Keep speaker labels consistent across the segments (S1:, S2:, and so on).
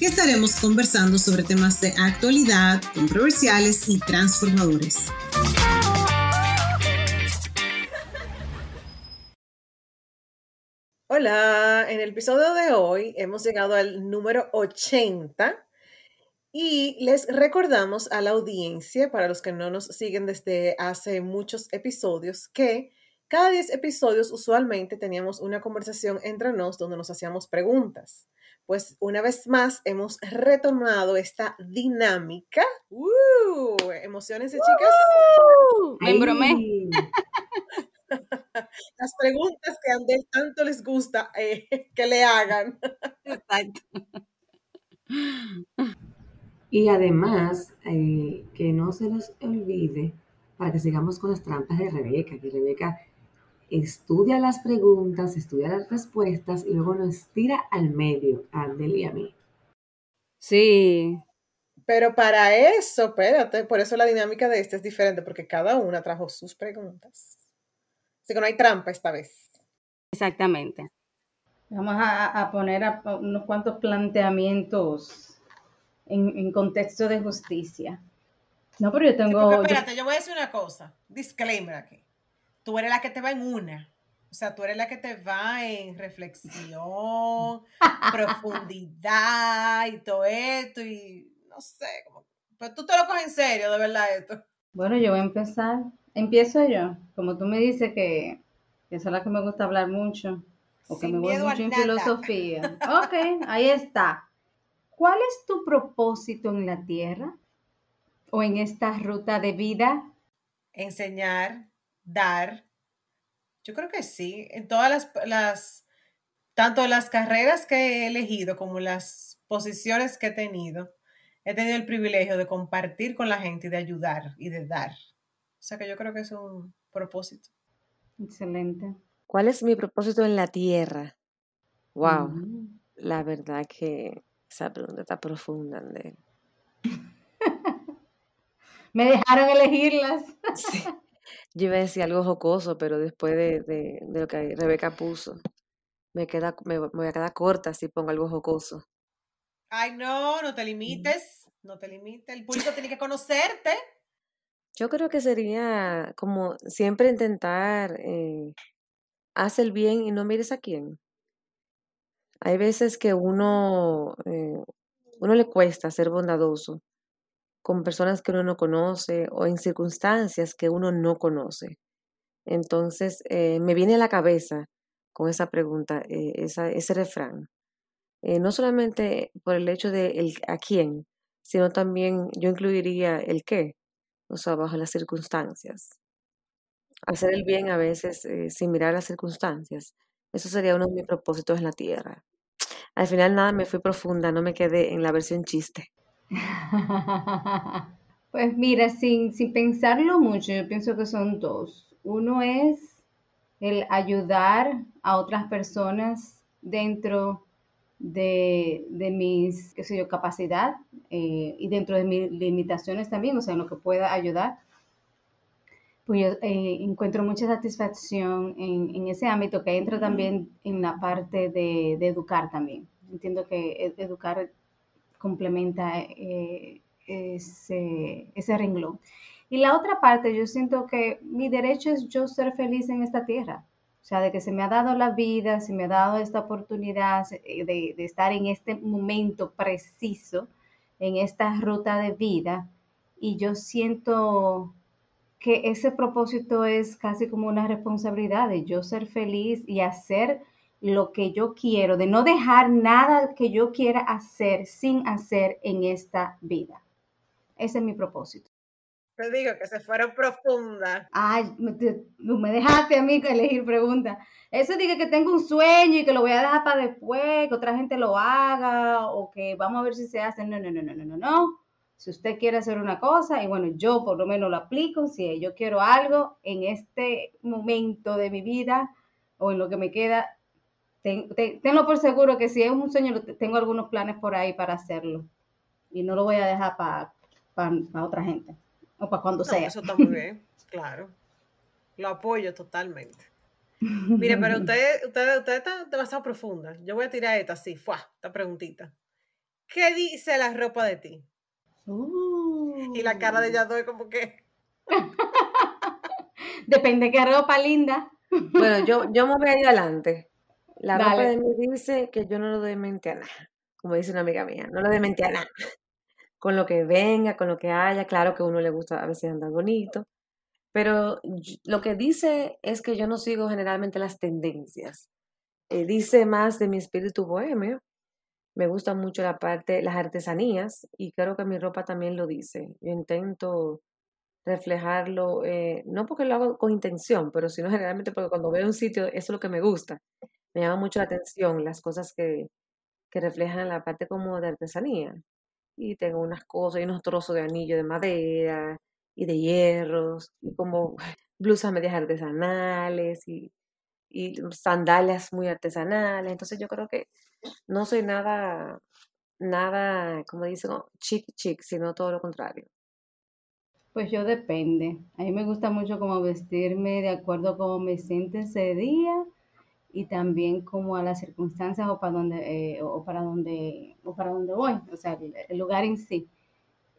S1: que estaremos conversando sobre temas de actualidad, controversiales y transformadores. Hola, en el episodio de hoy hemos llegado al número 80 y les recordamos a la audiencia, para los que no nos siguen desde hace muchos episodios, que cada 10 episodios usualmente teníamos una conversación entre nos donde nos hacíamos preguntas pues una vez más hemos retomado esta dinámica. ¡Uh! Emociones, chicas.
S2: Me bromé.
S1: Las preguntas que a Andel tanto les gusta eh, que le hagan.
S2: Exacto.
S3: Y además, eh, que no se nos olvide, para que sigamos con las trampas de Rebeca, que Rebeca estudia las preguntas, estudia las respuestas y luego nos tira al medio, a Andel y a mí.
S2: Sí.
S1: Pero para eso, espérate, por eso la dinámica de este es diferente, porque cada una trajo sus preguntas. Así que no hay trampa esta vez.
S2: Exactamente.
S4: Vamos a, poner unos cuantos planteamientos en, contexto de justicia. No, pero yo tengo...
S1: espérate, yo voy a decir una cosa. Disclaimer aquí tú eres la que te va en una. O sea, tú eres la que te va en reflexión, profundidad y todo esto y no sé, como, pero tú te lo coges en serio, de verdad esto.
S4: Bueno, yo voy a empezar. Empiezo yo. Como tú me dices que, que es la que me gusta hablar mucho o que me voy mucho en filosofía. Ok, ahí está. ¿Cuál es tu propósito en la tierra o en esta ruta de vida?
S1: Enseñar, dar. Yo creo que sí, en todas las, las, tanto las carreras que he elegido como las posiciones que he tenido, he tenido el privilegio de compartir con la gente y de ayudar y de dar. O sea que yo creo que es un propósito.
S4: Excelente.
S5: ¿Cuál es mi propósito en la tierra? Wow, la verdad que esa pregunta está profunda,
S4: Me dejaron elegirlas.
S5: Sí. Yo iba a decir algo jocoso, pero después de, de, lo que Rebeca puso, me, queda, me, voy a quedar corta si pongo algo jocoso.
S1: Ay, no, no te limites, no te limites. El público tiene que conocerte.
S5: Yo creo que sería como siempre intentar eh, hacer el bien y no mires a quién. Hay veces que uno, eh, uno le cuesta ser bondadoso con personas que uno no conoce o en circunstancias que uno no conoce. Entonces, eh, me viene a la cabeza con esa pregunta, eh, ese refrán. Eh, no solamente por el hecho de el, a quién, sino también yo incluiría el qué, o sea, bajo las circunstancias. Hacer el bien a veces sin mirar las circunstancias. Eso sería uno de mis propósitos en la tierra. Al final nada, me fui profunda, no me quedé en la versión chiste.
S4: Pues mira, sin, sin pensarlo mucho, yo pienso que son dos. Uno es el ayudar a otras personas dentro de, mis, qué sé yo, capacidad eh, y dentro de mis limitaciones también, o sea, en lo que pueda ayudar. Pues yo eh, encuentro mucha satisfacción en, ese ámbito que entra también en la parte de, de educar también. Entiendo que educar complementa eh, ese, ese renglón. Y la otra parte, yo siento que mi derecho es yo ser feliz en esta tierra. O sea, de que se me ha dado la vida, se me ha dado esta oportunidad eh, de, de estar en este momento preciso, en esta ruta de vida. Y yo siento que ese propósito es casi como una responsabilidad de yo ser feliz y hacer lo que yo quiero, de no dejar nada que yo quiera hacer sin hacer en esta vida. Ese es mi propósito.
S1: Te digo que se fueron profundas.
S4: Ay, me, me dejaste a mí elegir preguntas. Eso dice que tengo un sueño y que lo voy a dejar para después, que otra gente lo haga o que vamos a ver si se hace. No, no, no, no, no, no, no. Si usted quiere hacer una cosa, y bueno, yo por lo menos lo aplico, si yo quiero algo en este momento de mi vida o en lo que me queda, tengo por seguro que si es un sueño, tengo algunos planes por ahí para hacerlo. Y no lo voy a dejar para otra gente o para cuando sea.
S1: Eso está muy bien, claro. Lo apoyo totalmente. Mire, pero usted, usted, usted está demasiado profunda. Yo voy a tirar esta así, ¡fua! Esta preguntita. ¿Qué dice la ropa de ti? Y la cara de ella doy como que.
S4: Depende qué ropa linda.
S5: Bueno, yo, yo me voy a ir adelante. La ropa de mí dice que yo no lo doy mente a nada, como dice una amiga mía, no lo doy mente a nada. Con lo que venga, con lo que haya, claro que a uno le gusta a veces andar bonito, pero lo que dice es que yo no sigo generalmente las tendencias. Eh, dice más de mi espíritu bohemio. Me gusta mucho la parte, las artesanías, y creo que mi ropa también lo dice. Yo intento reflejarlo, eh, no porque lo hago con intención, pero sino generalmente porque cuando veo un sitio, eso es lo que me gusta. Me llama mucho la atención las cosas que, que reflejan la parte como de artesanía. Y tengo unas cosas y unos trozos de anillo de madera, y de hierros, y como blusas medias artesanales y, y sandalias muy artesanales. Entonces yo creo que no soy nada, nada, como dicen, chic chic, sino todo lo contrario.
S4: Pues yo depende. A mí me gusta mucho como vestirme de acuerdo a cómo me siento ese día y también como a las circunstancias o para donde eh, o para donde o para donde voy, o sea, el lugar en sí.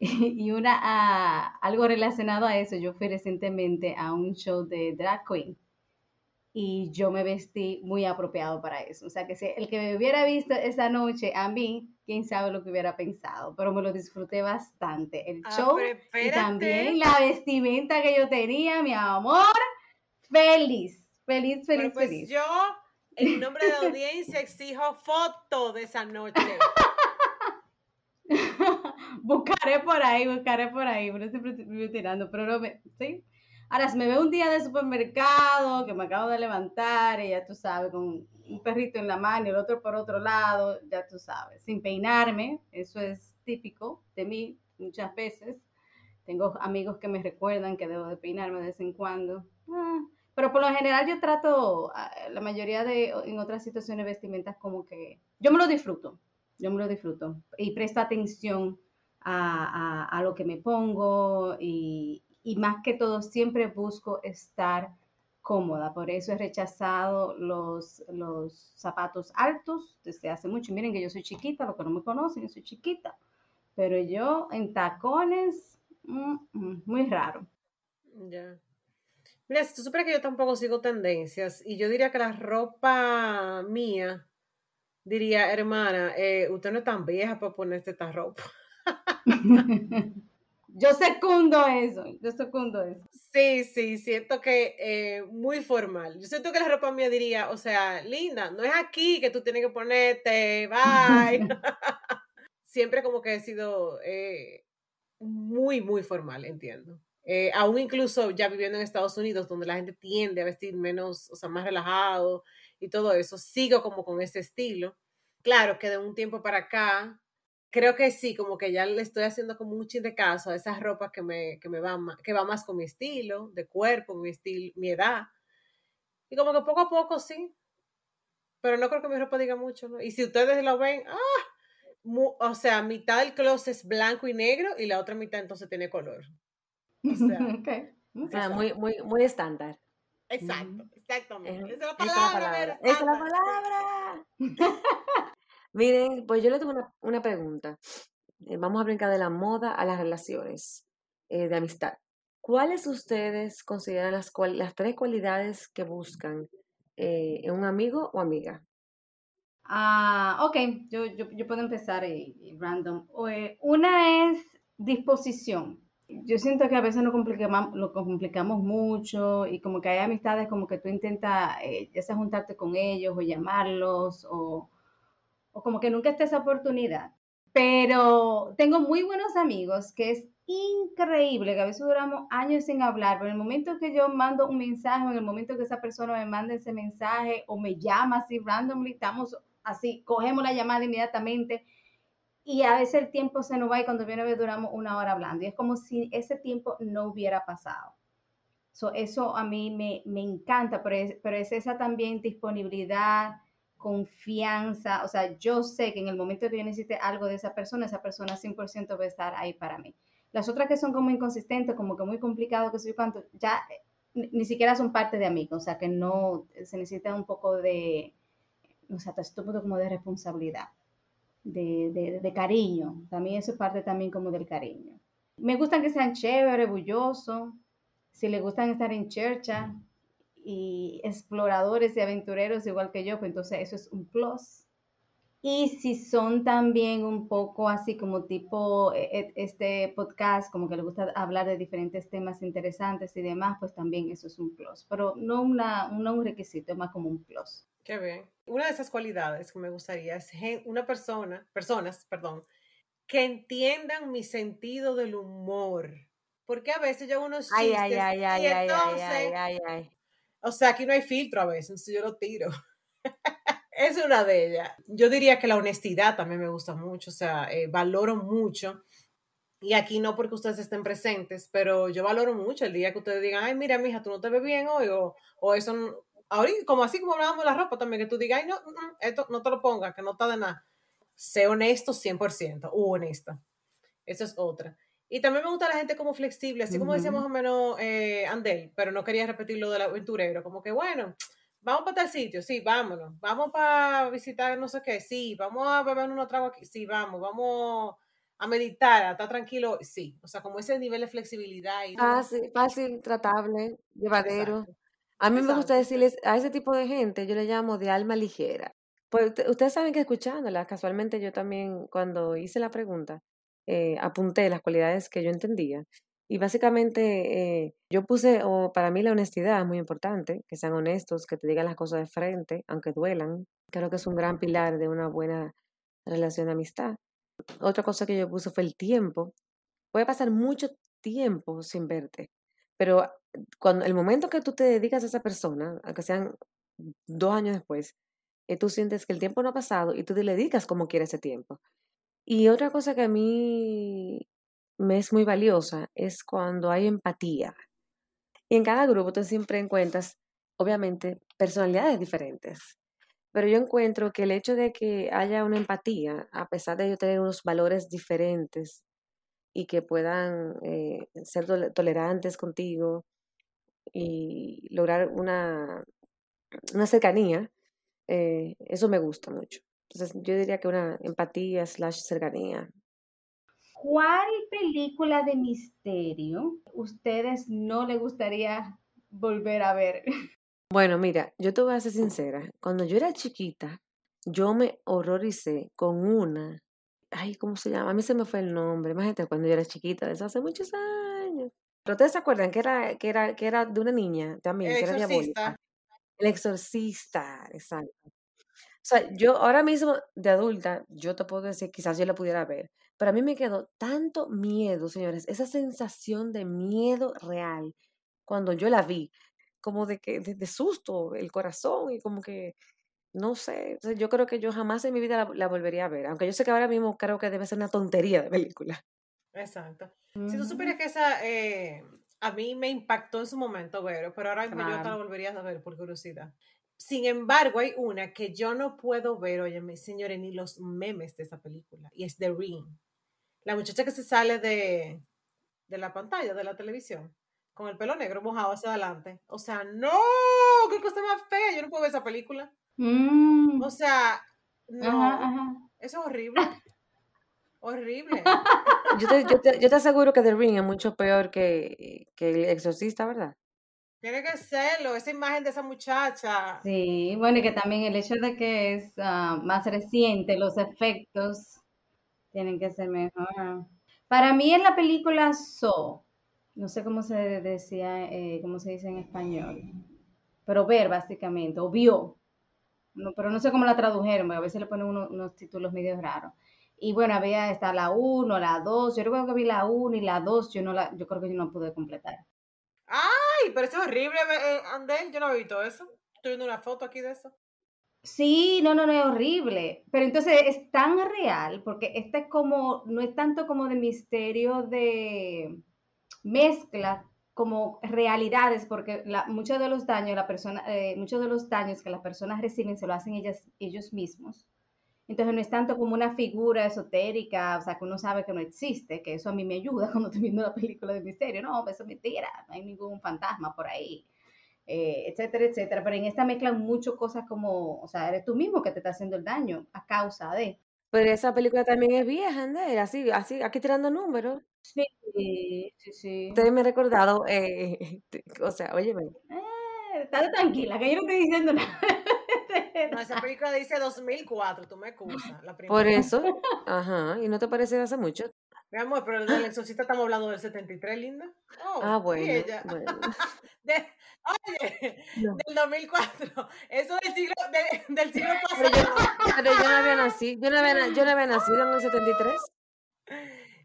S4: Y una, ah, algo relacionado a eso, yo fui recientemente a un show de drag queen y yo me vestí muy apropiado para eso. O sea, que si el que me hubiera visto esa noche a mí, quién sabe lo que hubiera pensado, pero me lo disfruté bastante. El ah, show y también la vestimenta que yo tenía, mi amor, feliz, feliz, feliz,
S1: pues
S4: feliz.
S1: Yo, en nombre de la audiencia, exijo foto de esa noche.
S4: buscaré por ahí, buscaré por ahí, pero siempre estoy tirando, pero no me, ¿sí? Ahora, si me veo un día de supermercado, que me acabo de levantar, y ya tú sabes, con un perrito en la mano y el otro por otro lado, ya tú sabes, sin peinarme, eso es típico de mí muchas veces. Tengo amigos que me recuerdan que debo de peinarme de vez en cuando. Ah, pero por lo general yo trato, ah, la mayoría de, en otras situaciones vestimentas como que, yo me lo disfruto, yo me lo disfruto y presto atención a, lo que me pongo y, más que todo siempre busco estar cómoda. Por eso he rechazado los, los zapatos altos desde hace mucho. Miren que yo soy chiquita, lo que no me conocen, yo soy chiquita. Pero yo en tacones, mm, mm, muy raro.
S1: Ya. Mira, si tú supieras que yo tampoco sigo tendencias y yo diría que la ropa mía diría, hermana, eh, usted no es tan vieja para ponerse esta ropa.
S4: yo secundo eso, yo secundo eso.
S1: Sí, sí, siento que eh, muy formal. Yo siento que la ropa mía diría, o sea, linda, no es aquí que tú tienes que ponerte, bye. Siempre como que he sido eh, muy, muy formal, entiendo. Aún incluso ya viviendo en Estados Unidos, donde la gente tiende a vestir menos, o sea, más relajado, y todo eso, sigo como con ese estilo. Claro que de un tiempo para acá, creo que sí, como que ya le estoy haciendo como un chin de caso a esas ropas que me, que me van que va más con mi estilo, de cuerpo, mi estilo, mi edad. Y como que poco a poco sí. Pero no creo que mi ropa diga mucho, ¿no? Y si ustedes lo ven, ¡ah! o sea, mitad del closet es blanco y negro y la otra mitad entonces tiene color.
S5: O sea, o sea muy, muy, muy estándar.
S1: Exacto, exactamente. Esa es la palabra.
S5: Esa es la palabra. Miren, pues yo le tengo una, pregunta. Eh, vamos a brincar de la moda a las relaciones eh, de amistad. ¿Cuáles ustedes consideran las, las tres cualidades que buscan eh, en un amigo o amiga?
S4: Ah, ok, yo, yo, puedo empezar random. una es disposición yo siento que a veces lo complicamos, lo complicamos mucho y como que hay amistades como que tú intentas eh, juntarte con ellos o llamarlos o, o como que nunca está esa oportunidad. Pero tengo muy buenos amigos que es increíble, que a veces duramos años sin hablar, pero en el momento que yo mando un mensaje, en el momento que esa persona me manda ese mensaje o me llama así randomly, estamos así, cogemos la llamada inmediatamente y a veces el tiempo se nos va y cuando viene a ver duramos una hora hablando y es como si ese tiempo no hubiera pasado. eso a mí me, me encanta, pero es, pero es esa también disponibilidad, confianza, o sea, yo sé que en el momento que yo necesite algo de esa persona, esa persona 100% va a estar ahí para mí. Las otras que son como inconsistentes, como que muy complicado, que sé yo cuánto, ya ni siquiera son parte de amigos, o sea, que no se necesita un poco de, o sea, poco como de responsabilidad de, cariño. También eso es parte también como del cariño. Me gustan que sean chéveres, bullosos. Si les gustan estar en chercha y exploradores y aventureros igual que yo, pues entonces eso es un plus. Y si son también un poco así como tipo e, e, este podcast, como que les gusta hablar de diferentes temas interesantes y demás, pues también eso es un plus. Pero no, una, no un requisito, más como un plus.
S1: Qué bien. Una de esas cualidades que me gustaría es una persona, personas, perdón, que entiendan mi sentido del humor. Porque a veces yo unos chistes ay, ay, ay, ay, ay, ay, ay, o sea, aquí no hay filtro a veces, entonces yo lo tiro. es una de ellas. Yo diría que la honestidad también me gusta mucho, o sea, eh, valoro mucho. Y aquí no porque ustedes estén presentes, pero yo valoro mucho el día que ustedes digan, ay, mira, mija, tú no te ves bien hoy, o, o eso ahorita, como así como hablábamos de la ropa también, que tú digas, ay, no, esto no te lo pongas, que no está de nada. Sé honesto 100% o honesta. Esa es otra. Y también me gusta la gente como flexible, así como decía más o menos eh, Andel, pero no quería repetir lo del aventurero, como que bueno, vamos para tal sitio, sí, vámonos, vamos para visitar no sé qué, sí, vamos a beber unos tragos aquí, sí, vamos, vamos a meditar, a estar tranquilo, sí, o sea, como ese nivel de flexibilidad. Y
S5: fácil, fácil, tratable, llevadero. A mí me gusta decirles a ese tipo de gente, yo le llamo de alma ligera. Pues ustedes saben que escuchándola, casualmente yo también cuando hice la pregunta, eh, apunté las cualidades que yo entendía. Y básicamente eh, yo puse, o para mí la honestidad es muy importante, que sean honestos, que te digan las cosas de frente, aunque duelan. Creo que es un gran pilar de una buena relación de amistad. Otra cosa que yo puse fue el tiempo. Puede pasar mucho tiempo sin verte, pero cuando el momento que tú te dedicas a esa persona, aunque sean dos años después, eh, tú sientes que el tiempo no ha pasado y tú te dedicas como quieres ese tiempo. Y otra cosa que a mí me es muy valiosa es cuando hay empatía. Y en cada grupo tú siempre encuentras, obviamente, personalidades diferentes. Pero yo encuentro que el hecho de que haya una empatía, a pesar de yo tener unos valores diferentes y que puedan eh, ser tolerantes contigo, y lograr una, una cercanía, eh, eso me gusta mucho. Entonces yo diría que una empatía slash cercanía.
S4: ¿Cuál película de misterio ustedes no le gustaría volver a ver?
S5: Bueno, mira, yo te voy a ser sincera. Cuando yo era chiquita, yo me horroricé con una. Ay, ¿cómo se llama? A mí se me fue el nombre. Imagínate cuando yo era chiquita, eso hace muchos años. Pero ustedes se acuerdan que era, que era, que era de una niña también, que era diabólica. El exorcista, exacto. O sea, yo ahora mismo de adulta, yo te puedo decir, quizás yo la pudiera ver, pero a mí me quedó tanto miedo, señores, esa sensación de miedo real cuando yo la vi, como de que de, susto el corazón y como que no sé, yo creo que yo jamás en mi vida la, la, volvería a ver, aunque yo sé que ahora mismo creo que debe ser una tontería de película.
S1: Exacto. Si tú supieras que esa eh, a mí me impactó en su momento, pero, pero ahora mismo yo te la volvería a ver por curiosidad. Sin embargo, hay una que yo no puedo ver, oye, señores, ni los memes de esa película, y es The Ring. La muchacha que se sale de, de la pantalla, de la televisión, con el pelo negro mojado hacia adelante. O sea, no, qué cosa más fea, yo no puedo ver esa película. Mm. O sea, no, eso es horrible. Horrible.
S5: Yo te, yo, te, yo te, aseguro que The Ring es mucho peor que, que El Exorcista, ¿verdad?
S1: Tiene que serlo, esa imagen de esa muchacha.
S4: Sí, bueno, y que también el hecho de que es ah, más reciente, los efectos tienen que ser mejor. Para mí en la película So, no sé cómo se decía, eh, cómo se dice en español, pero ver básicamente, o vio, no, pero no sé cómo la tradujeron, a veces le ponen unos títulos medio raros. Y bueno, había está la 1, la 2. Yo recuerdo que vi la 1 y la 2, yo no la, yo creo que yo no pude completar.
S1: Ay, pero eso es horrible, eh, Andel, yo no he visto eso. Estoy viendo una foto aquí de eso.
S4: Sí, no, no, no, es horrible. Pero entonces es tan real, porque esta es como, no es tanto como de misterio de mezcla como realidades, porque la, muchos de los daños, la persona, eh, muchos de los daños que las personas reciben se lo hacen ellas, ellos mismos. Entonces no es tanto como una figura esotérica, o sea, que uno sabe que no existe, que eso a mí me ayuda cuando estoy viendo la película de misterio. No, eso es mentira, no hay ningún fantasma por ahí. Eh, etcétera, etcétera. Pero en esta mezclan mucho cosas como, o sea, eres tú mismo que te está haciendo el daño a causa de.
S5: Pero esa película también es vieja, Ander, así, así, aquí tirando números.
S4: Sí, sí, sí.
S5: Ustedes me han recordado, eh, o sea, óyeme.
S4: Eh, estate tranquila, que yo no estoy diciendo nada.
S1: No, esa película dice 2004, tú me excusas. La
S5: Por
S1: primera.
S5: eso, ajá, ¿y no te parece hace mucho?
S1: Mi amor, pero del exorcista estamos hablando del 73, linda. Oh,
S5: Ah,
S1: y
S5: bueno,
S1: ella.
S5: bueno.
S1: De- oye,
S5: No.
S1: del 2004. Eso del siglo, de- del siglo
S5: Pero yo,
S1: pasado.
S5: pero yo no había nacido, yo no había, yo no había nacido en el 73.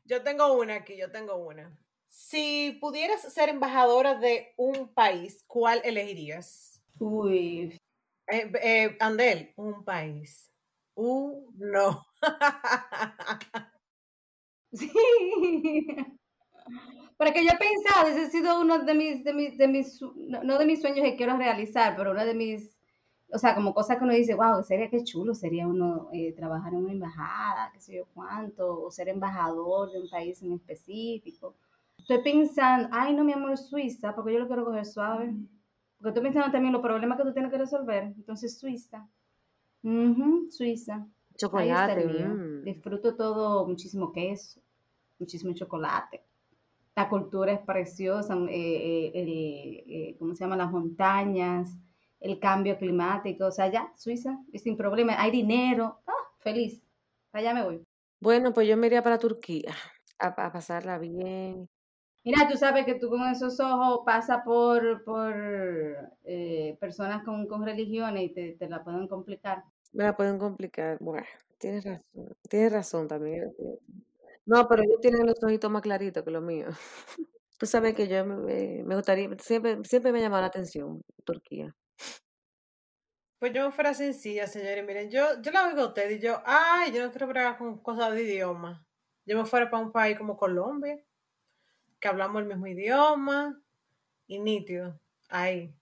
S1: Yo tengo una aquí, yo tengo una. Si pudieras ser embajadora de un país, ¿cuál elegirías?
S4: Uy,
S1: Eh, eh, Andel, un país. Uno.
S4: sí. Pero que yo he pensado, ese ha sido uno de mis, de mis, de mis, no, no de mis sueños que quiero realizar, pero uno de mis, o sea, como cosas que uno dice, wow, sería que chulo, sería uno eh, trabajar en una embajada, qué sé yo cuánto, o ser embajador de un país en específico. Estoy pensando, ay, no, mi amor, Suiza, porque yo lo quiero coger suave. Porque estoy pensando también los problemas que tú tienes que resolver. Entonces, Suiza. Ujú, Suiza.
S5: Chocolate. mm.
S4: Disfruto todo, muchísimo queso, muchísimo chocolate. La cultura es preciosa, eh, eh, el, eh, ¿cómo se llama? Las montañas, el cambio climático, o sea, ya, Suiza, y sin problema, hay dinero, ah, feliz, allá me voy.
S5: Bueno, pues yo me iría para Turquía a, a pasarla bien.
S4: Mira, tú sabes que tú con esos ojos pasas por, por eh, personas con, con religiones y te, te la pueden complicar.
S5: Me la pueden complicar. Bueno, tienes razón. Tienes razón también. cierto. No, pero ellos tienen los ojitos más claritos que los míos. Tú sabes que yo me, me- me gustaría, siempre, siempre me ha llamado la atención Turquía.
S1: Pues yo fuera sencilla, señores. Miren, yo, yo la oigo a usted y yo, ay, yo no quiero bregar con cosas de idioma. Yo me fuera para un país como Colombia, que hablamos el mismo idioma, y nítido, ahí,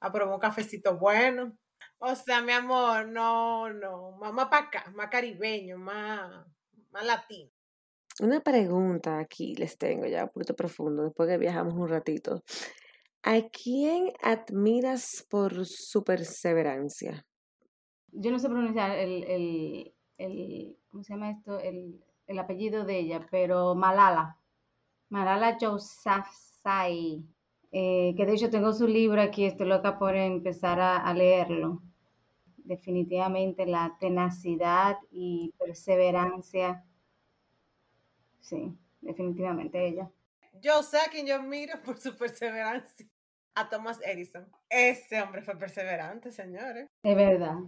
S1: a probar un cafecito bueno. O sea, mi amor, no, no, más, más para acá, más caribeño, más, más latino.
S5: Una pregunta aquí les tengo ya un poquito profundo, después que viajamos un ratito. ¿A quién admiras por su perseverancia?
S4: Yo no sé pronunciar el, el, el ¿cómo se llama esto? El, el apellido de ella, pero Malala. Malala Yousafzai. Eh, que de hecho tengo su libro aquí, estoy loca por empezar a, a leerlo. Definitivamente la tenacidad y perseverancia. Sí, definitivamente ella.
S1: Yo sé a quien yo miro por su perseverancia. A Thomas Edison. Ese hombre fue perseverante, señores.
S4: Es verdad,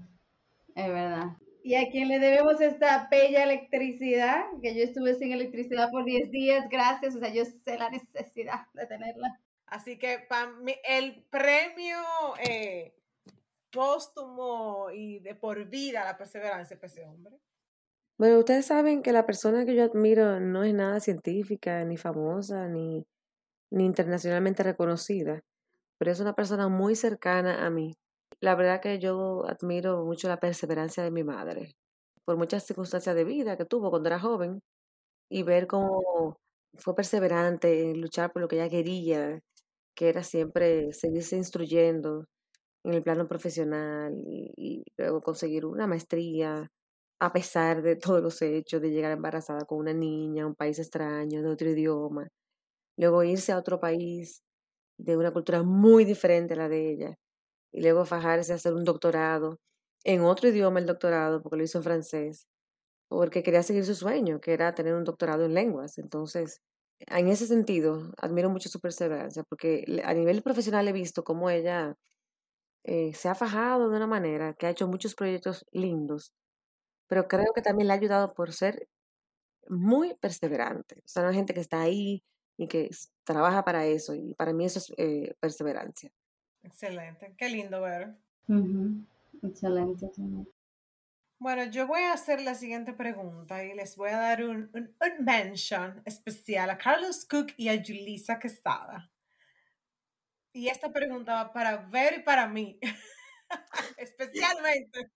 S4: es verdad. Y a quien le debemos esta bella electricidad, que yo estuve sin electricidad por 10 días, gracias, o sea, yo sé la necesidad de tenerla.
S1: Así que para mí, el premio eh, póstumo y de por vida a la perseverancia para ese hombre.
S5: Bueno, ustedes saben que la persona que yo admiro no es nada científica, ni famosa, ni, ni internacionalmente reconocida, pero es una persona muy cercana a mí. La verdad que yo admiro mucho la perseverancia de mi madre, por muchas circunstancias de vida que tuvo cuando era joven, y ver cómo fue perseverante en luchar por lo que ella quería, que era siempre seguirse instruyendo en el plano profesional y, luego conseguir una maestría, a pesar de todos los hechos, de llegar embarazada con una niña, un país extraño, de otro idioma, luego irse a otro país de una cultura muy diferente a la de ella, y luego fajarse a hacer un doctorado en otro idioma, el doctorado, porque lo hizo en francés, porque quería seguir su sueño, que era tener un doctorado en lenguas. Entonces, en ese sentido, admiro mucho su perseverancia, porque a nivel profesional he visto cómo ella eh, se ha fajado de una manera que ha hecho muchos proyectos lindos, pero creo que también le ha ayudado por ser muy perseverante. O sea, una gente que está ahí y que trabaja para eso, y para mí eso es eh, perseverancia.
S1: Excelente. Qué lindo ver.
S4: Ujú. Excelente. excelente.
S1: Bueno, yo voy a hacer la siguiente pregunta y les voy a dar un, un, un mention especial a Carlos Cook y a Julissa Quesada. Y esta pregunta va para Ver y para mí, especialmente.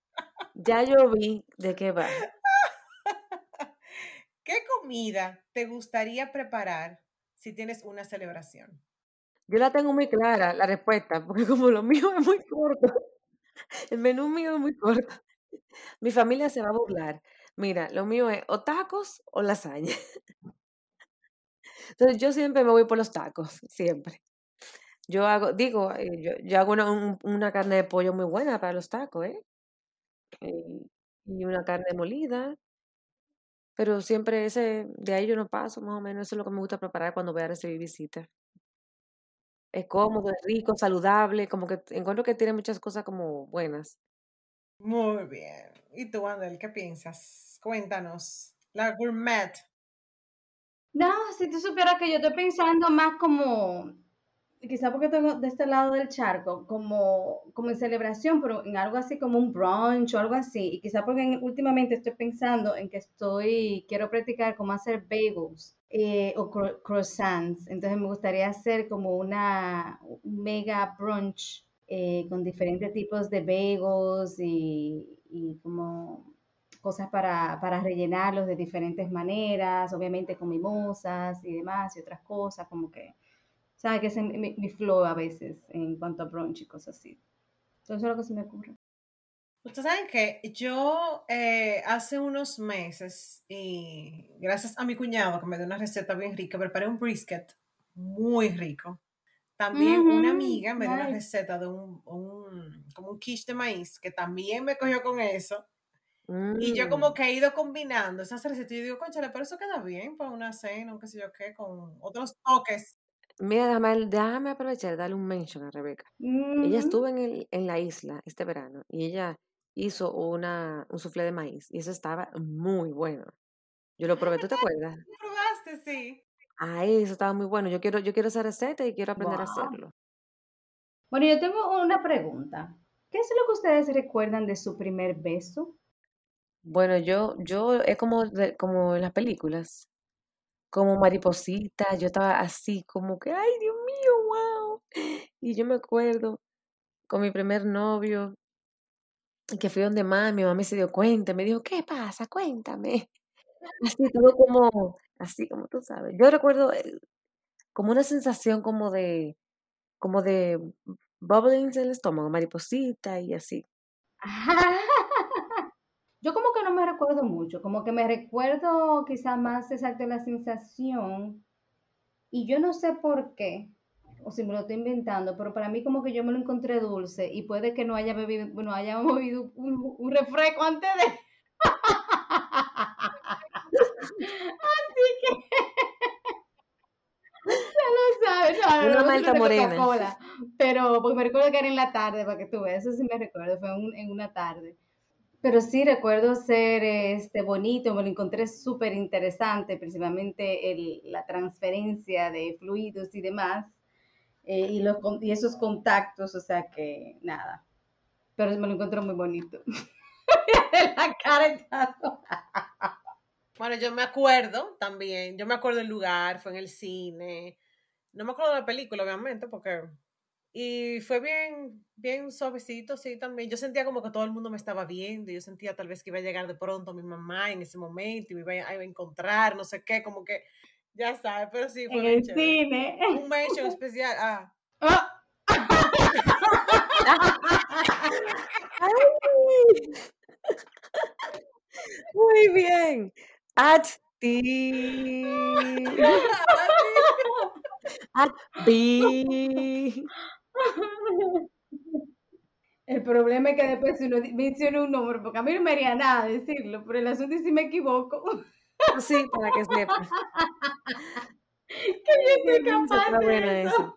S5: Ya yo vi de qué va.
S1: ¿Qué comida te gustaría preparar si tienes una celebración?
S5: Yo la tengo muy clara, la respuesta, porque como lo mío es muy corto, el menú mío es muy corto. Mi familia se va a burlar. Mira, lo mío es o tacos o lasaña. Entonces yo siempre me voy por los tacos, siempre. Yo hago, digo, eh, yo, hago una, un- una carne de pollo muy buena para los tacos. Eh, Y una carne molida, pero siempre ese, de ahí yo no paso, más o menos, eso es lo que me gusta preparar cuando voy a recibir visitas. Es cómodo, es rico, saludable, como que encuentro que tiene muchas cosas como buenas.
S1: Muy bien. ¿Y tú, Andel, qué piensas? Cuéntanos. La gourmet.
S4: No, si tú supieras que yo estoy pensando más como, quizá porque tengo de este lado del charco, como, como en celebración, pero en algo así como un brunch o algo así. Y quizá porque en- últimamente estoy pensando en que estoy, quiero practicar cómo hacer bagels eh, o cro- croissants. Entonces me gustaría hacer como una un mega brunch eh, con diferentes tipos de bagels y, y como cosas para, para rellenarlos de diferentes maneras, obviamente con mimosas y demás y otras cosas, como que, ¿sabes? Que ese es mi, mi flow a veces en cuanto a brunch y cosas así. Entonces, eso es lo que se me ocurre.
S1: Ustedes saben que yo eh, hace unos meses, y gracias a mi cuñado que me dio una receta bien rica, preparé un brisket muy rico. También una
S4: Ujú,
S1: amiga me dio una
S4: nice.
S1: receta de un, un- como un quiche de maíz, que también me cogió con eso. Y yo
S5: Mm,
S1: como que he ido combinando esas recetas y digo, conchale, pero eso queda bien para una cena, un qué sé yo qué, con otros toques.
S5: Mira, déjame, déjame aprovechar, darle un mention a Rebeca. Ella estuvo en, el, en la isla este verano y ella hizo una, un soufflé de maíz y eso estaba muy bueno. Yo lo probé, ¿tú te acuerdas?
S1: ¿Tú probaste? Sí.
S5: Ay, eso estaba muy bueno. Yo quiero, yo quiero esa receta y quiero aprender a hacerlo.
S4: Bueno, yo tengo una pregunta. ¿Qué es lo que ustedes recuerdan de su primer beso?
S5: Bueno, yo, yo es como, de- como en las películas, como mariposita, yo estaba así como que, ay, Dios mío, wow. Y yo me acuerdo con mi primer novio, que fui donde más, mi mamá se dio cuenta, me dijo, ¿qué pasa? Cuéntame. Así, todo como, así como tú sabes. Yo recuerdo eh, como una sensación como de, como de bubblings en el estómago, mariposita y así.
S4: Yo como que no me recuerdo mucho, como que me recuerdo quizá más exacto la sensación y yo no sé por qué, o si me lo estoy inventando, pero para mí como que yo me lo encontré dulce y puede que no haya bebido, no haya bebido un, un refresco antes de... Así que ya lo sabes, no, no,
S5: Una
S4: no,
S5: malta morena.
S4: Pero porque me recuerdo que era en la tarde, para que tú veas, eso sí me recuerdo, fue un- en una tarde. Pero sí recuerdo ser este, bonito, me lo encontré súper interesante, principalmente el, la transferencia de fluidos y demás, eh, y, los, y esos contactos, o sea que nada, pero me lo encontré muy bonito. la cara.
S1: Bueno, yo me acuerdo también, yo me acuerdo el lugar, fue en el cine. No me acuerdo de la película, obviamente, porque... Y fue bien, bien suavecito, sí, también. Yo sentía como que todo el mundo me estaba viendo yo sentía tal vez que iba a llegar de pronto mi mamá en ese momento y me iba a, a encontrar, no sé qué, como que, ya sabes, pero sí, fue
S4: En el
S1: chévere.
S4: cine.
S1: Un mention especial, ah,
S4: ¡Ah!
S5: Muy bien. At ti. At ti.
S4: El problema es que después si uno menciona un número, porque a mí no me haría nada decirlo, pero el asunto es si me equivoco,
S5: Sí, para que sepas.
S4: que yo
S5: risa,
S4: capaz
S5: está
S4: de
S5: buena
S4: eso.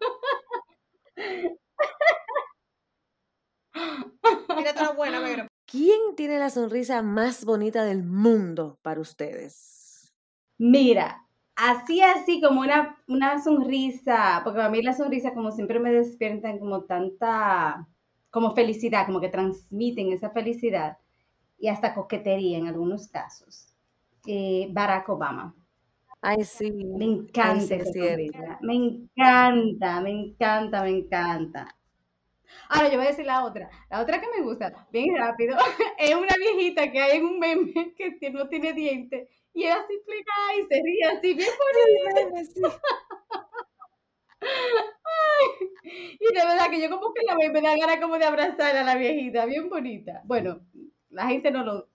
S1: tírate una buena, Vero.
S5: ¿Quién tiene la sonrisa más bonita del mundo para ustedes?
S4: Mira, así así como una, una sonrisa, porque a mí la sonrisa como siempre me despiertan como tanta como felicidad, como que transmiten esa felicidad y hasta coquetería en algunos casos. Eh, Barack Obama.
S5: Ay, sí.
S4: Me encanta esa sonrisa. Me encanta, me encanta, me encanta. Ahora yo voy a decir la otra. La otra que me gusta, bien rápido, es una viejita que hay en un meme que no tiene dientes y ella así explica y se ríe así, bien bonita. y de verdad que yo como que la me da ganas como de abrazar a la viejita, bien bonita. Bueno, la gente no lo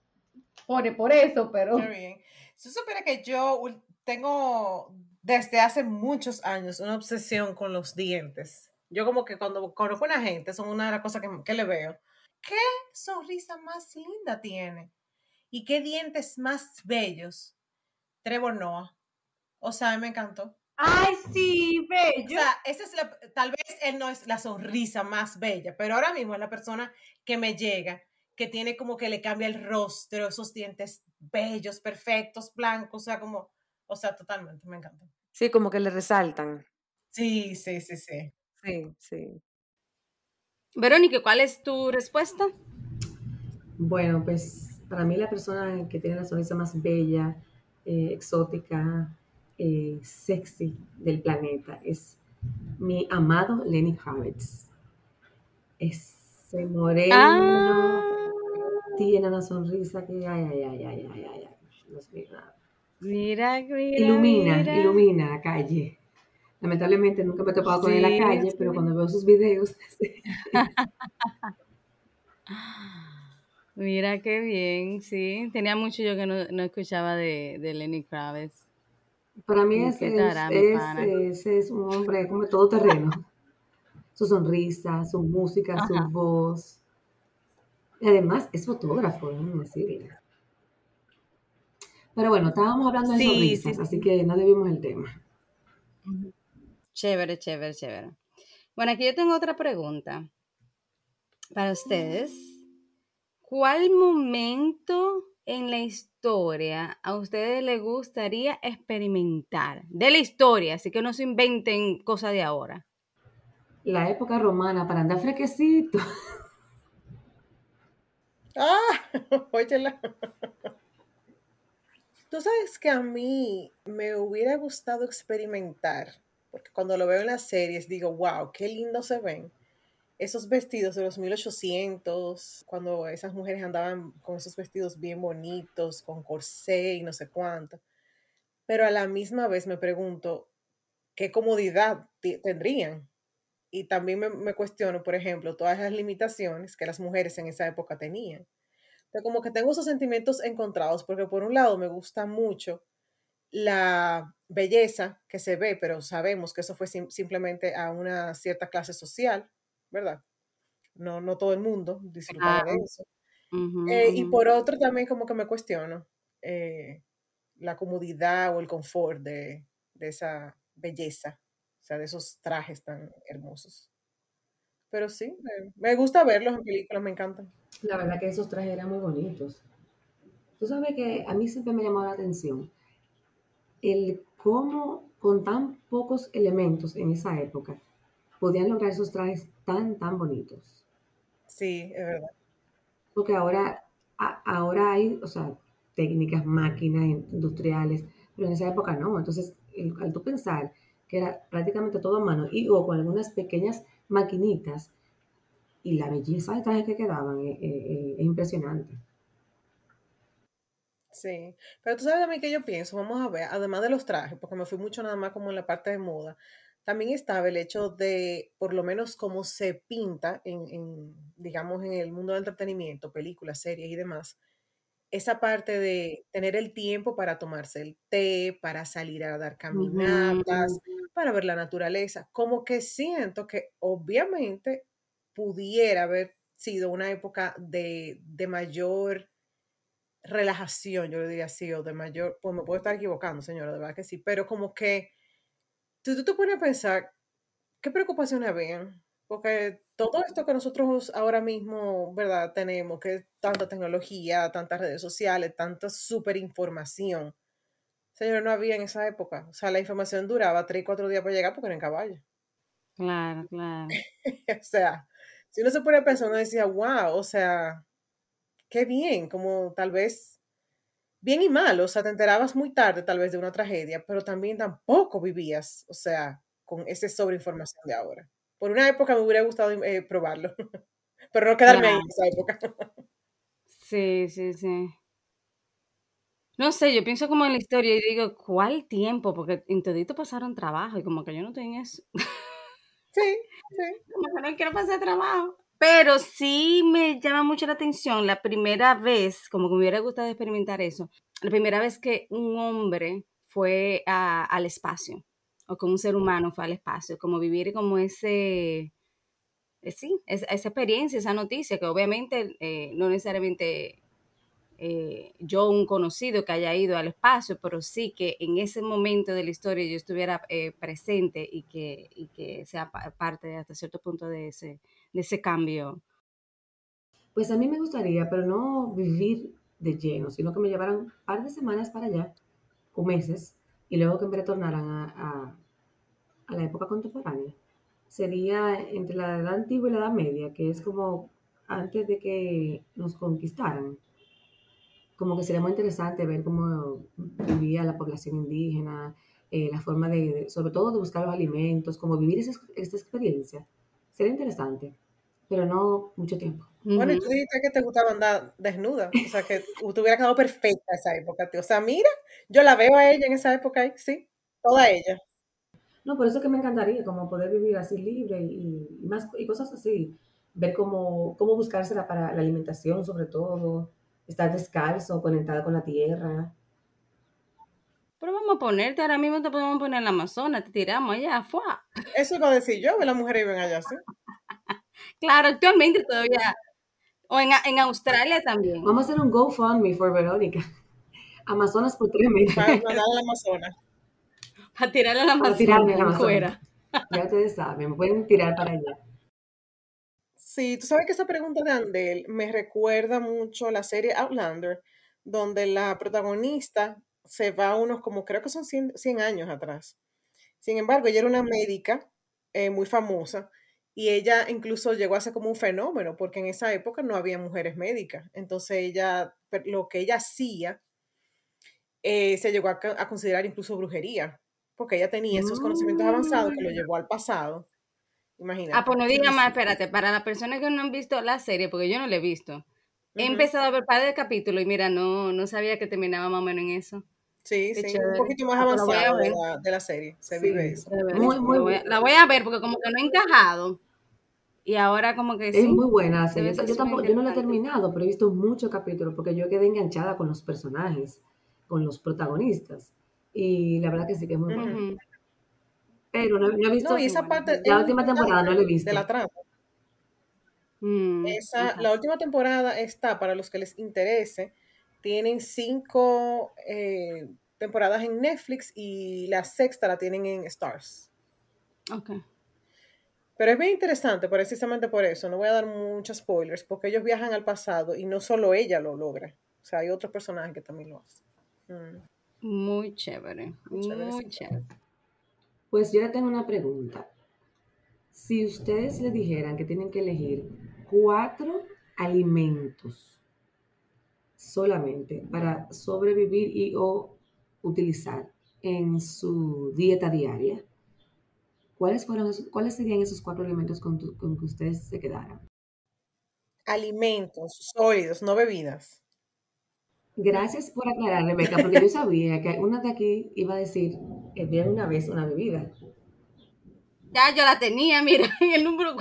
S4: pone por eso, pero...
S1: Qué bien. Supone que yo tengo desde hace muchos años una obsesión con los dientes. Yo como que cuando conozco a una gente, son una de las cosas que, que le veo. ¿Qué sonrisa más linda tiene? ¿Y qué dientes más bellos? Trevor Noah. O sea, me encantó.
S4: Ay, sí, bello.
S1: O sea, esa es la, tal vez él no es la sonrisa más bella, pero ahora mismo es la persona que me llega, que tiene como que le cambia el rostro, esos dientes bellos, perfectos, blancos, o sea, como, o sea, totalmente, me encanta.
S5: Sí, como que le resaltan.
S1: Sí, sí, sí,
S5: sí. Sí, sí.
S2: Verónica, ¿cuál es tu respuesta?
S3: Bueno, pues para mí la persona que tiene la sonrisa más bella, eh, exótica, eh, sexy del planeta es mi amado Lenny Kravitz. Ese moreno ah. tiene una sonrisa que ay, ay, ay, ay, ay, ay, ay.
S2: Mira, mira,
S3: ilumina, ilumina la calle. Lamentablemente nunca me he topado con él en la calle, pero cuando veo sus videos.
S2: Mira qué bien, sí. Tenía mucho yo que no, no escuchaba de, de Lenny Kravitz.
S3: Para mí ese es, es, un hombre como todo terreno. su sonrisa, su música, su voz. Y además es fotógrafo, déjame decirle. Pero bueno, estábamos hablando de sonrisas, así que no debimos el tema.
S2: Chévere, chévere, chévere. Bueno, aquí yo tengo otra pregunta para ustedes. ¿Cuál momento en la historia a ustedes les gustaría experimentar? De la historia, así que no se inventen cosas de ahora.
S3: La época romana para andar frequecito.
S1: Ah, óyela. Tú sabes que a mí me hubiera gustado experimentar, porque cuando lo veo en las series digo, wow, qué lindo se ven esos vestidos de los 1800, cuando esas mujeres andaban con esos vestidos bien bonitos, con corsé y no sé cuánto. Pero a la misma vez me pregunto, ¿qué comodidad tendrían? Y también me, cuestiono, por ejemplo, todas las limitaciones que las mujeres en esa época tenían. Entonces, como que tengo esos sentimientos encontrados, porque por un lado me gusta mucho la belleza que se ve, pero sabemos que eso fue simplemente a una cierta clase social, ¿verdad? No, no todo el mundo disfrutaba de eso. Eh, y por otro también como que me cuestiono eh, la comodidad o el confort de, esa belleza, o sea, de esos trajes tan hermosos. Pero sí, me, gusta verlos en películas, me encantan.
S3: La verdad que esos trajes eran muy bonitos. Tú sabes que a mí siempre me llamó la atención el cómo con tan pocos elementos en esa época podían lograr esos trajes tan, tan bonitos.
S1: Sí, es verdad.
S3: Porque ahora, ahora hay, o sea, técnicas, máquinas industriales, pero en esa época no. Entonces, al tú pensar que era prácticamente todo a mano y o con algunas pequeñas maquinitas, y la belleza de trajes que quedaban es, es impresionante.
S1: Sí, pero tú sabes mí que yo pienso, vamos a ver, además de los trajes, porque me fui mucho nada más como en la parte de moda, también estaba el hecho de, por lo menos, cómo se pinta en, digamos, en el mundo del entretenimiento, películas, series y demás, esa parte de tener el tiempo para tomarse el té, para salir a dar caminatas, para ver la naturaleza, como que siento que obviamente pudiera haber sido una época de, de mayor relajación, yo le diría así, o de mayor, pues me puedo estar equivocando, señora, de verdad que sí, pero como que si tú te pones a pensar, ¿qué preocupaciones habían? Porque todo esto que nosotros ahora mismo, ¿verdad? Tenemos, que es tanta tecnología, tantas redes sociales, tanta superinformación. Señor, no había en esa época. O sea, la información duraba tres, cuatro días para llegar porque era en caballo.
S2: Claro, claro.
S1: o sea, si uno se pone a pensar, uno decía, wow, o sea, qué bien, como tal vez bien y mal, o sea, te enterabas muy tarde tal vez de una tragedia, pero también tampoco vivías, o sea, con esa sobreinformación de ahora. Por una época me hubiera gustado eh, probarlo, pero no quedarme ahí en esa época.
S4: Sí, sí, sí. No sé, yo pienso como en la historia y digo, ¿cuál tiempo? Porque en todito pasaron trabajo y como que yo no tengo eso.
S1: Sí, sí.
S4: Como que no quiero pasar trabajo. Pero sí me llama mucho la atención la primera vez, como que me hubiera gustado experimentar eso, la primera vez que un hombre fue al espacio, o como un ser humano fue al espacio, como vivir como ese, eh, sí, esa, experiencia, esa noticia, que obviamente eh, no necesariamente eh, yo un conocido que haya ido al espacio, pero sí que en ese momento de la historia yo estuviera presente y que, y que sea parte hasta cierto punto de ese, de ese cambio?
S3: Pues a mí me gustaría, pero no vivir de lleno, sino que me llevaran un par de semanas para allá, o meses, y luego que me retornaran a, a, la época contemporánea. Sería entre la edad antigua y la edad media, que es como antes de que nos conquistaran. Como que sería muy interesante ver cómo vivía la población indígena, eh, la forma de, sobre todo de buscar los alimentos, cómo vivir esa, esta experiencia. Sería interesante, pero no mucho tiempo.
S1: Bueno, y tú dijiste que te gustaba andar desnuda, o sea, que te hubiera quedado perfecta esa época. O sea, mira, yo la veo a ella en esa época, sí, toda ella.
S3: No, por eso que me encantaría, como poder vivir así libre y, más, y cosas así. Ver cómo, cómo buscársela para la alimentación, sobre todo, estar descalzo, conectada con la tierra.
S4: Pero vamos a ponerte, ahora mismo te podemos poner en la Amazonas, te tiramos allá, fue.
S1: Eso iba a decir yo, que las mujeres viven allá, ¿sí?
S4: claro, actualmente todavía. O en, en, Australia también.
S3: Vamos a hacer un GoFundMe for Verónica. Amazonas por tres meses.
S1: Para mandar a la Amazonas.
S4: Para tirarle a la Amazonas. Para tirarme a la Amazonas. Fuera.
S3: Ya ustedes saben, me pueden tirar para allá.
S1: Sí, tú sabes que esa pregunta de Andel me recuerda mucho a la serie Outlander, donde la protagonista se va a unos como creo que son 100, años atrás. Sin embargo, ella era una médica eh, muy famosa y ella incluso llegó a ser como un fenómeno porque en esa época no había mujeres médicas. Entonces ella, lo que ella hacía, eh, se llegó a, considerar incluso brujería porque ella tenía esos conocimientos avanzados que lo llevó al pasado. Imagínate.
S4: Ah, pues no diga más, espérate, para las personas que no han visto la serie, porque yo no la he visto, he empezado a ver par de capítulos y mira, no, no sabía que terminaba más o menos en eso.
S1: Sí, sí, un poquito más avanzado de la, de la, serie. Se vive eso.
S4: Muy, muy buena. La voy a ver porque como que no he encajado. Y ahora como que
S3: Es muy buena la serie. Yo, tampoco, yo no la he terminado, pero he visto muchos capítulos porque yo quedé enganchada con los personajes, con los protagonistas. Y la verdad que sí que es muy buena. Pero no, he visto.
S1: No, y esa parte.
S3: La última temporada no la he visto.
S1: De la trama. Mm, esa, la última temporada está, para los que les interese, tienen cinco eh, temporadas en Netflix y la sexta la tienen en Stars.
S4: Ok.
S1: Pero es bien interesante precisamente por eso. No voy a dar muchos spoilers porque ellos viajan al pasado y no solo ella lo logra. O sea, hay otros personajes que también lo hacen.
S4: Mm. Muy chévere. Muy chévere.
S3: Pues yo le tengo una pregunta. Si ustedes le dijeran que tienen que elegir cuatro alimentos solamente para sobrevivir y o utilizar en su dieta diaria, ¿cuáles, fueron ¿cuáles serían esos cuatro alimentos con, con que ustedes se quedaran?
S1: Alimentos sólidos, no bebidas.
S3: Gracias por aclarar, Rebeca, porque yo sabía que una de aquí iba a decir que de una vez una bebida.
S4: Ya, yo la tenía, mira, en el número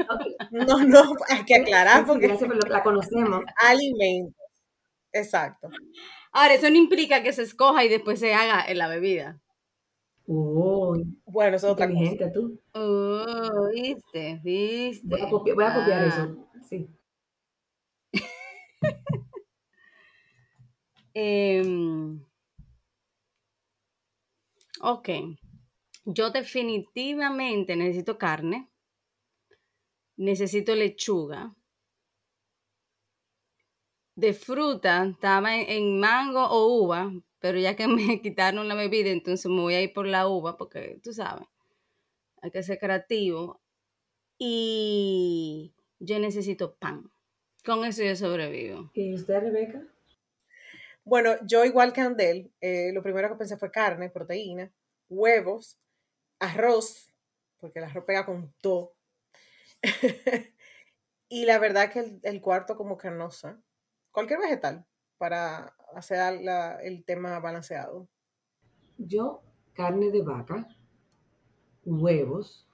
S1: No, no, hay que aclarar porque
S3: Gracias, la conocemos.
S1: Alimentos. Exacto.
S4: Ahora, eso no implica que se escoja y después se haga en la bebida.
S3: Oh,
S1: bueno, eso es otra
S3: cosa. tú.
S4: Oh, viste, viste.
S3: Voy a, copiar, eso, ah. sí.
S4: Em, ok. Yo definitivamente necesito carne. Necesito lechuga de fruta estaba en, mango o uva, pero ya que me quitaron la bebida, entonces me voy a ir por la uva, porque tú sabes, hay que ser creativo. Y
S2: yo necesito pan. Con eso yo sobrevivo.
S3: ¿Y usted, Rebeca?
S1: Bueno, yo igual que Andel, eh, lo primero que pensé fue carne, proteína, huevos, arroz, porque el arroz pega con todo. y la verdad que el, el cuarto como carnosa, cualquier vegetal para hacer la- el tema balanceado.
S3: Yo, carne de vaca, huevos,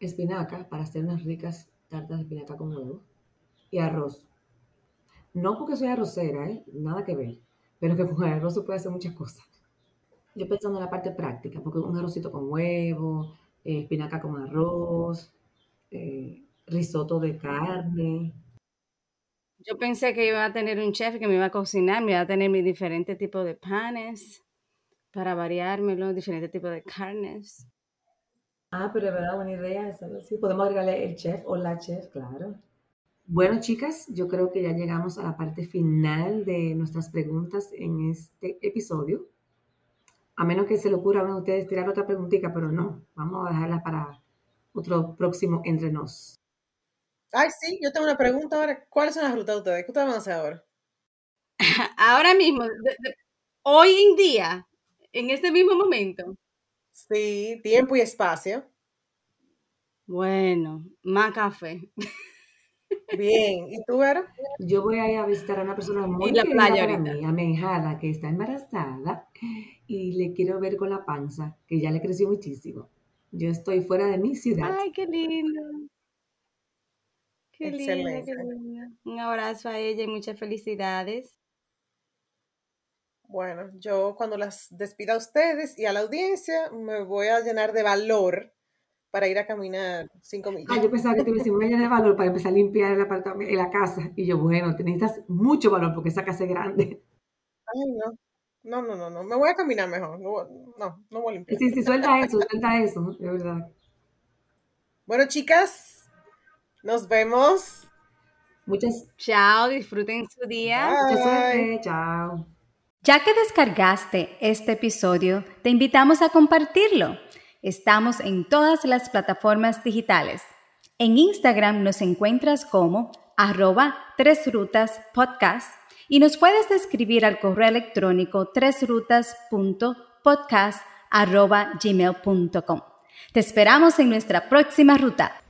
S3: espinaca para hacer unas ricas tartas de espinaca con huevo y arroz. No porque soy arrocera, ¿eh? nada que ver, pero que con el arroz se puede hacer muchas cosas. Yo pensando en la parte práctica, porque un arrocito con huevo, eh, espinaca con arroz, eh, risotto de carne.
S2: Yo pensé que iba a tener un chef que me iba a cocinar, me iba a tener mis diferentes tipos de panes para variármelo, diferentes tipos de carnes.
S3: Ah, pero es verdad, buena idea esa. Sí, podemos agregarle el chef o la chef, claro. Bueno, chicas, yo creo que ya llegamos a la parte final de nuestras preguntas en este episodio. A menos que se le ocurra a uno de ustedes tirar otra preguntita, pero no, vamos a dejarla para otro próximo entre nos.
S1: Ay, sí, yo tengo una pregunta ahora. ¿Cuáles son las rutas de ustedes? ¿Qué ustedes van a hacer ahora?
S2: Ahora mismo, de- de- hoy en día, en este mismo momento,
S1: Sí, tiempo y espacio.
S2: bueno, más café.
S1: Bien. ¿Y tú, Vera?
S3: Yo voy a ir a visitar a una persona muy
S2: la
S3: querida
S2: playa
S3: para
S2: ahorita.
S3: mí, a mi hijada que está embarazada y le quiero ver con la panza, que ya le creció muchísimo. Yo estoy fuera de mi ciudad.
S2: Ay, qué lindo. Qué lindo, qué lindo. Un abrazo a ella y muchas felicidades.
S1: Bueno, yo cuando las despida a ustedes y a la audiencia, me voy a llenar de valor para ir a caminar cinco millas.
S3: Ah, yo pensaba que te decir, voy a llenar de valor para empezar a limpiar el apartamento, la casa. Y yo, bueno, te necesitas mucho valor porque esa casa es grande.
S1: Ay, no. No, no, no, no. Me voy a caminar mejor. No, no, no voy a limpiar.
S3: Sí, sí, suelta eso, suelta eso, de verdad.
S1: Bueno, chicas, nos vemos.
S3: Muchas,
S2: Chao, disfruten su día.
S3: mucha suerte, chao.
S4: Ya que descargaste este episodio, te invitamos a compartirlo. Estamos en todas las plataformas digitales. En Instagram nos encuentras como arroba tres rutas podcast y nos puedes escribir al correo electrónico tresrutas.podcast arroba gmail.com. Te esperamos en nuestra próxima ruta.